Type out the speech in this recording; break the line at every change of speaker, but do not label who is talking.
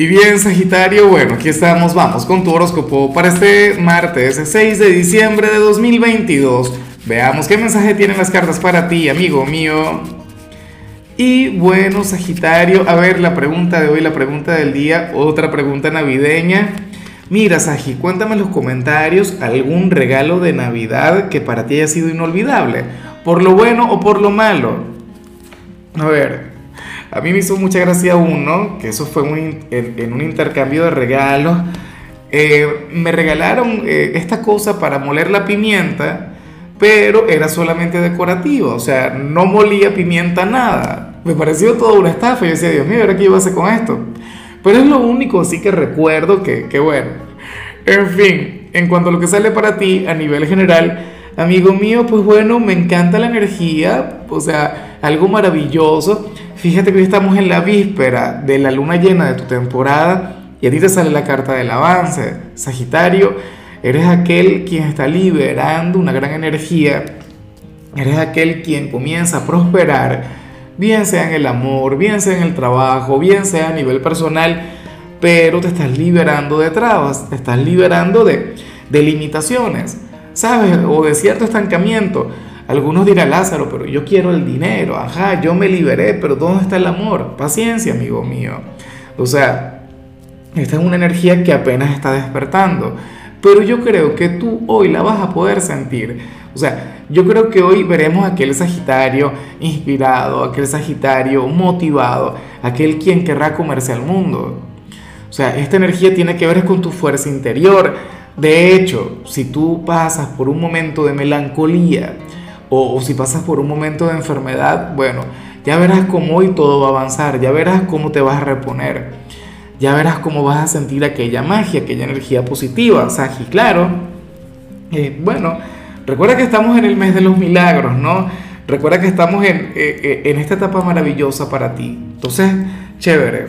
Y bien, Sagitario, bueno, aquí estamos, vamos con tu horóscopo para este martes 6 de diciembre de 2022. Veamos qué mensaje tienen las cartas para ti, amigo mío. Y bueno, Sagitario, a ver la pregunta de hoy, la pregunta del día, otra pregunta navideña. Mira, Sagi, cuéntame en los comentarios algún regalo de Navidad que para ti haya sido inolvidable, por lo bueno o por lo malo. A ver, a mí me hizo mucha gracia uno, que eso fue en, un intercambio de regalos. Eh, me regalaron eh, esta cosa para moler la pimienta, pero era solamente decorativo, o sea, no molía pimienta nada. Me pareció toda una estafa. Yo decía, Dios mío, ¿ahora qué iba a hacer con esto? Pero es lo único así que recuerdo que, que bueno. En fin, en cuanto a lo que sale para ti a nivel general, amigo mío, pues bueno, me encanta la energía, o sea, algo maravilloso. Fíjate que hoy estamos en la víspera de la luna llena de tu temporada y a ti te sale la carta del avance. Sagitario, eres aquel quien está liberando una gran energía. Eres aquel quien comienza a prosperar, bien sea en el amor, bien sea en el trabajo, bien sea a nivel personal, pero te estás liberando de trabas, te estás liberando de, de limitaciones, ¿sabes? O de cierto estancamiento. Algunos dirán, Lázaro, pero yo quiero el dinero, ajá, yo me liberé, pero ¿dónde está el amor? Paciencia, amigo mío. O sea, esta es una energía que apenas está despertando, pero yo creo que tú hoy la vas a poder sentir. O sea, yo creo que hoy veremos aquel Sagitario inspirado, aquel Sagitario motivado, aquel quien querrá comerse al mundo. O sea, esta energía tiene que ver con tu fuerza interior. De hecho, si tú pasas por un momento de melancolía, o, si pasas por un momento de enfermedad, bueno, ya verás cómo hoy todo va a avanzar, ya verás cómo te vas a reponer, ya verás cómo vas a sentir aquella magia, aquella energía positiva, Sagi, claro. Eh, bueno, recuerda que estamos en el mes de los milagros, ¿no? Recuerda que estamos en, eh, eh, en esta etapa maravillosa para ti. Entonces, chévere.